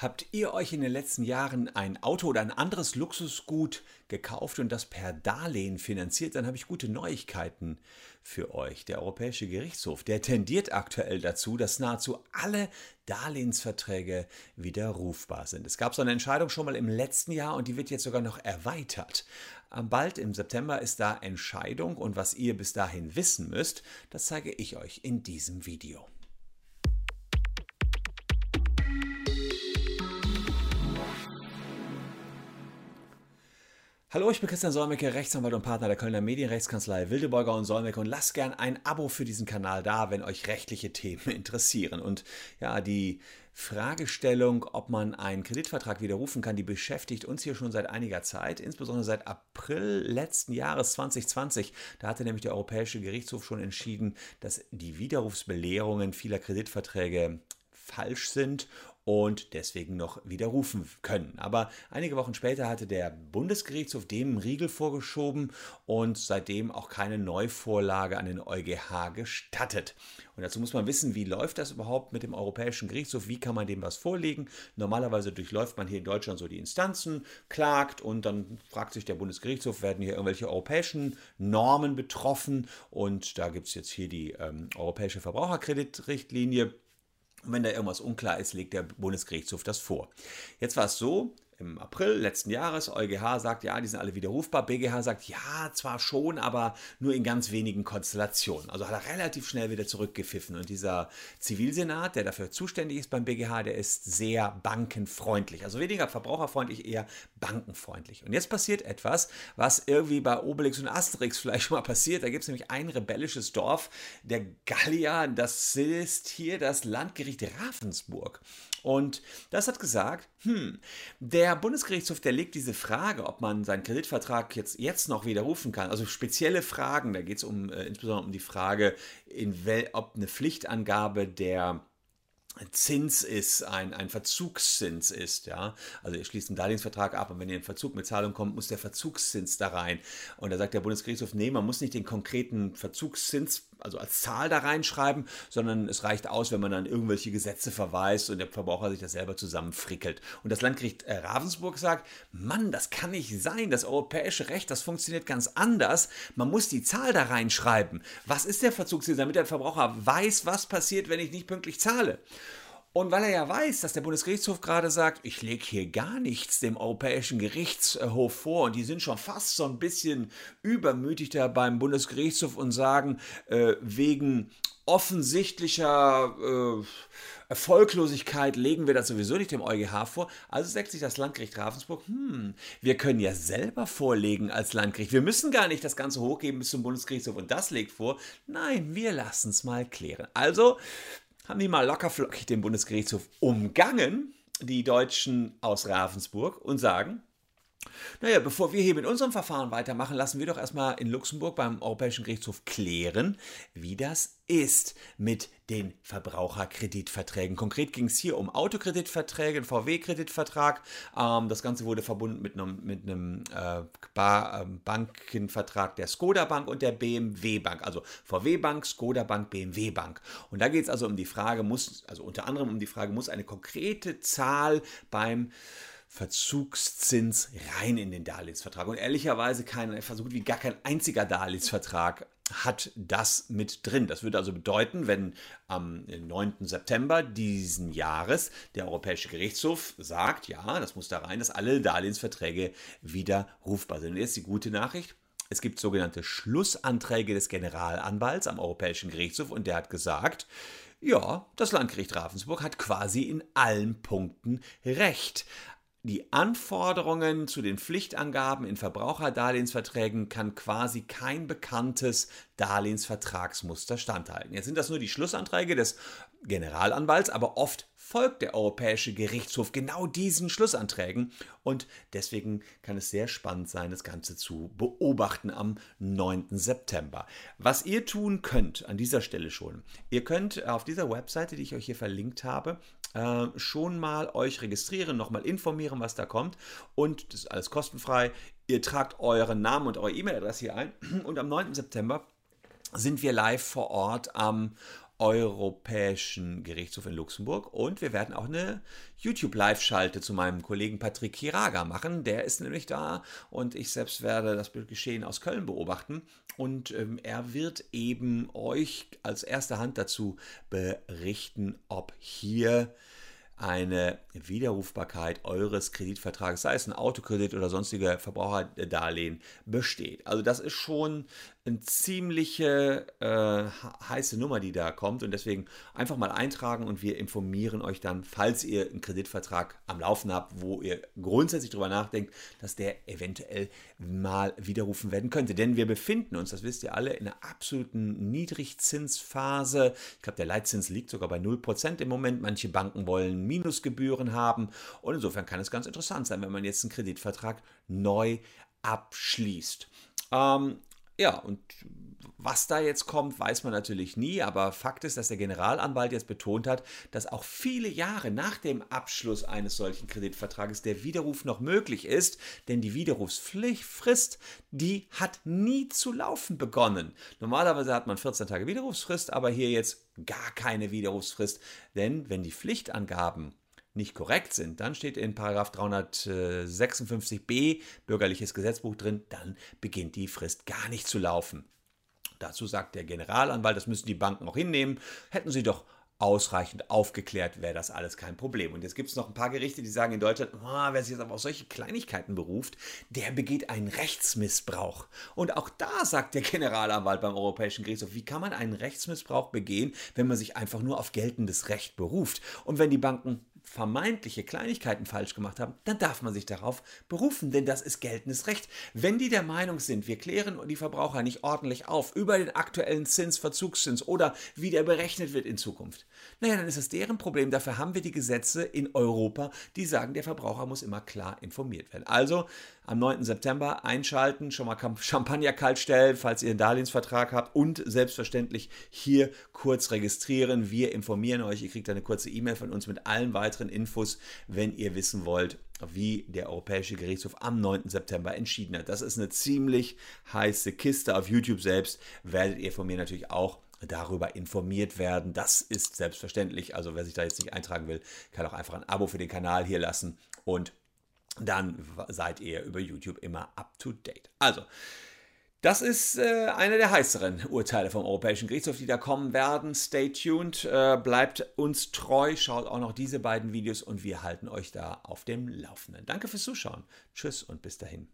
Habt ihr euch in den letzten Jahren ein Auto oder ein anderes Luxusgut gekauft und das per Darlehen finanziert, dann habe ich gute Neuigkeiten für euch. Der Europäische Gerichtshof, der tendiert aktuell dazu, dass nahezu alle Darlehensverträge widerrufbar sind. Es gab so eine Entscheidung schon mal im letzten Jahr und die wird jetzt sogar noch erweitert. Bald im September ist da Entscheidung und was ihr bis dahin wissen müsst, das zeige ich euch in diesem Video. Hallo, ich bin Christian Solmecke, Rechtsanwalt und Partner der Kölner Medienrechtskanzlei Wildeborger und Solmecke und lasst gern ein Abo für diesen Kanal da, wenn euch rechtliche Themen interessieren. Und ja, die Fragestellung, ob man einen Kreditvertrag widerrufen kann, die beschäftigt uns hier schon seit einiger Zeit, insbesondere seit April letzten Jahres 2020. Da hatte nämlich der Europäische Gerichtshof schon entschieden, dass die Widerrufsbelehrungen vieler Kreditverträge falsch sind und deswegen noch widerrufen können. Aber einige Wochen später hatte der Bundesgerichtshof dem Riegel vorgeschoben und seitdem auch keine Neuvorlage an den EuGH gestattet. Und dazu muss man wissen, wie läuft das überhaupt mit dem Europäischen Gerichtshof? Wie kann man dem was vorlegen? Normalerweise durchläuft man hier in Deutschland so die Instanzen, klagt und dann fragt sich der Bundesgerichtshof, werden hier irgendwelche europäischen Normen betroffen? Und da gibt es jetzt hier die ähm, Europäische Verbraucherkreditrichtlinie. Und wenn da irgendwas unklar ist, legt der Bundesgerichtshof das vor. Jetzt war es so, im April letzten Jahres. EuGH sagt, ja, die sind alle widerrufbar. BGH sagt, ja, zwar schon, aber nur in ganz wenigen Konstellationen. Also hat er relativ schnell wieder zurückgepfiffen. Und dieser Zivilsenat, der dafür zuständig ist beim BGH, der ist sehr bankenfreundlich. Also weniger verbraucherfreundlich, eher bankenfreundlich. Und jetzt passiert etwas, was irgendwie bei Obelix und Asterix vielleicht schon mal passiert. Da gibt es nämlich ein rebellisches Dorf, der Gallier, das ist hier das Landgericht Ravensburg. Und das hat gesagt, hm, der Bundesgerichtshof, der legt diese Frage, ob man seinen Kreditvertrag jetzt, jetzt noch widerrufen kann, also spezielle Fragen, da geht es um, äh, insbesondere um die Frage, ob eine Pflichtangabe der Zins ist, ein, ein Verzugszins ist, ja. Also ihr schließt einen Darlehensvertrag ab und wenn ihr in Verzug mit Zahlung kommt, muss der Verzugszins da rein. Und da sagt der Bundesgerichtshof, nee, man muss nicht den konkreten Verzugszins, also als Zahl da reinschreiben, sondern es reicht aus, wenn man dann irgendwelche Gesetze verweist und der Verbraucher sich das selber zusammenfrickelt. Und das Landgericht äh, Ravensburg sagt, Mann, das kann nicht sein. Das europäische Recht, das funktioniert ganz anders. Man muss die Zahl da reinschreiben. Was ist der Verzugszins, damit der Verbraucher weiß, was passiert, wenn ich nicht pünktlich zahle? Und weil er ja weiß, dass der Bundesgerichtshof gerade sagt, ich lege hier gar nichts dem Europäischen Gerichtshof vor und die sind schon fast so ein bisschen übermütig da beim Bundesgerichtshof und sagen, äh, wegen offensichtlicher äh, Erfolglosigkeit legen wir das sowieso nicht dem EuGH vor. Also sagt sich das Landgericht Ravensburg, hm, wir können ja selber vorlegen als Landgericht. Wir müssen gar nicht das Ganze hochgeben bis zum Bundesgerichtshof und das legt vor. Nein, wir lassen es mal klären. Also haben die mal lockerflockig den Bundesgerichtshof umgangen, die Deutschen aus Ravensburg, und sagen, naja, bevor wir hier mit unserem Verfahren weitermachen, lassen wir doch erstmal in Luxemburg beim Europäischen Gerichtshof klären, wie das ist mit den Verbraucherkreditverträgen. Konkret ging es hier um Autokreditverträge, einen VW-Kreditvertrag. Ähm, das Ganze wurde verbunden mit einem, mit einem äh, ähm, Bankenvertrag der Skoda Bank und der BMW Bank. Also VW Bank, Skoda Bank, BMW Bank. Und da geht es also um die Frage, muss, also unter anderem um die Frage, muss eine konkrete Zahl beim Verzugszins rein in den Darlehensvertrag. Und ehrlicherweise kein, so gut wie gar kein einziger Darlehensvertrag hat das mit drin. Das würde also bedeuten, wenn am 9. September diesen Jahres der Europäische Gerichtshof sagt, ja, das muss da rein, dass alle Darlehensverträge wieder rufbar sind. Und jetzt die gute Nachricht. Es gibt sogenannte Schlussanträge des Generalanwalts am Europäischen Gerichtshof und der hat gesagt, ja, das Landgericht Ravensburg hat quasi in allen Punkten recht. Die Anforderungen zu den Pflichtangaben in Verbraucherdarlehensverträgen kann quasi kein bekanntes Darlehensvertragsmuster standhalten. Jetzt sind das nur die Schlussanträge des Generalanwalts, aber oft folgt der Europäische Gerichtshof genau diesen Schlussanträgen und deswegen kann es sehr spannend sein, das Ganze zu beobachten am 9. September. Was ihr tun könnt an dieser Stelle schon, ihr könnt auf dieser Webseite, die ich euch hier verlinkt habe, äh, schon mal euch registrieren, nochmal informieren, was da kommt und das ist alles kostenfrei. Ihr tragt euren Namen und eure E-Mail-Adresse hier ein und am 9. September sind wir live vor Ort am Europäischen Gerichtshof in Luxemburg und wir werden auch eine YouTube-Live-Schalte zu meinem Kollegen Patrick Kiraga machen. Der ist nämlich da und ich selbst werde das Geschehen aus Köln beobachten und ähm, er wird eben euch als erste Hand dazu berichten, ob hier eine Widerrufbarkeit eures Kreditvertrags, sei es ein Autokredit oder sonstige Verbraucherdarlehen, besteht. Also das ist schon eine ziemliche äh, heiße Nummer, die da kommt und deswegen einfach mal eintragen und wir informieren euch dann, falls ihr einen Kreditvertrag am Laufen habt, wo ihr grundsätzlich darüber nachdenkt, dass der eventuell mal widerrufen werden könnte. Denn wir befinden uns, das wisst ihr alle, in einer absoluten Niedrigzinsphase. Ich glaube, der Leitzins liegt sogar bei 0% im Moment. Manche Banken wollen Minusgebühren haben und insofern kann es ganz interessant sein, wenn man jetzt einen Kreditvertrag neu abschließt. Ähm, ja, und was da jetzt kommt, weiß man natürlich nie, aber Fakt ist, dass der Generalanwalt jetzt betont hat, dass auch viele Jahre nach dem Abschluss eines solchen Kreditvertrages der Widerruf noch möglich ist, denn die Widerrufsfrist, die hat nie zu laufen begonnen. Normalerweise hat man 14 Tage Widerrufsfrist, aber hier jetzt gar keine Widerrufsfrist, denn wenn die Pflichtangaben nicht korrekt sind, dann steht in 356b Bürgerliches Gesetzbuch drin, dann beginnt die Frist gar nicht zu laufen. Dazu sagt der Generalanwalt, das müssen die Banken auch hinnehmen, hätten sie doch ausreichend aufgeklärt, wäre das alles kein Problem. Und jetzt gibt es noch ein paar Gerichte, die sagen in Deutschland, oh, wer sich jetzt aber auf solche Kleinigkeiten beruft, der begeht einen Rechtsmissbrauch. Und auch da sagt der Generalanwalt beim Europäischen Gerichtshof, wie kann man einen Rechtsmissbrauch begehen, wenn man sich einfach nur auf geltendes Recht beruft? Und wenn die Banken vermeintliche Kleinigkeiten falsch gemacht haben, dann darf man sich darauf berufen, denn das ist geltendes Recht. Wenn die der Meinung sind, wir klären die Verbraucher nicht ordentlich auf über den aktuellen Zins, Verzugszins oder wie der berechnet wird in Zukunft, naja, dann ist es deren Problem. Dafür haben wir die Gesetze in Europa, die sagen, der Verbraucher muss immer klar informiert werden. Also am 9. September einschalten, schon mal Champagner kalt stellen, falls ihr einen Darlehensvertrag habt und selbstverständlich hier kurz registrieren. Wir informieren euch. Ihr kriegt eine kurze E-Mail von uns mit allen weiteren Infos, wenn ihr wissen wollt, wie der Europäische Gerichtshof am 9. September entschieden hat. Das ist eine ziemlich heiße Kiste. Auf YouTube selbst werdet ihr von mir natürlich auch darüber informiert werden. Das ist selbstverständlich. Also wer sich da jetzt nicht eintragen will, kann auch einfach ein Abo für den Kanal hier lassen und dann seid ihr über YouTube immer up to date. Also, das ist äh, einer der heißeren Urteile vom Europäischen Gerichtshof, die da kommen werden. Stay tuned, äh, bleibt uns treu, schaut auch noch diese beiden Videos und wir halten euch da auf dem Laufenden. Danke fürs Zuschauen. Tschüss und bis dahin.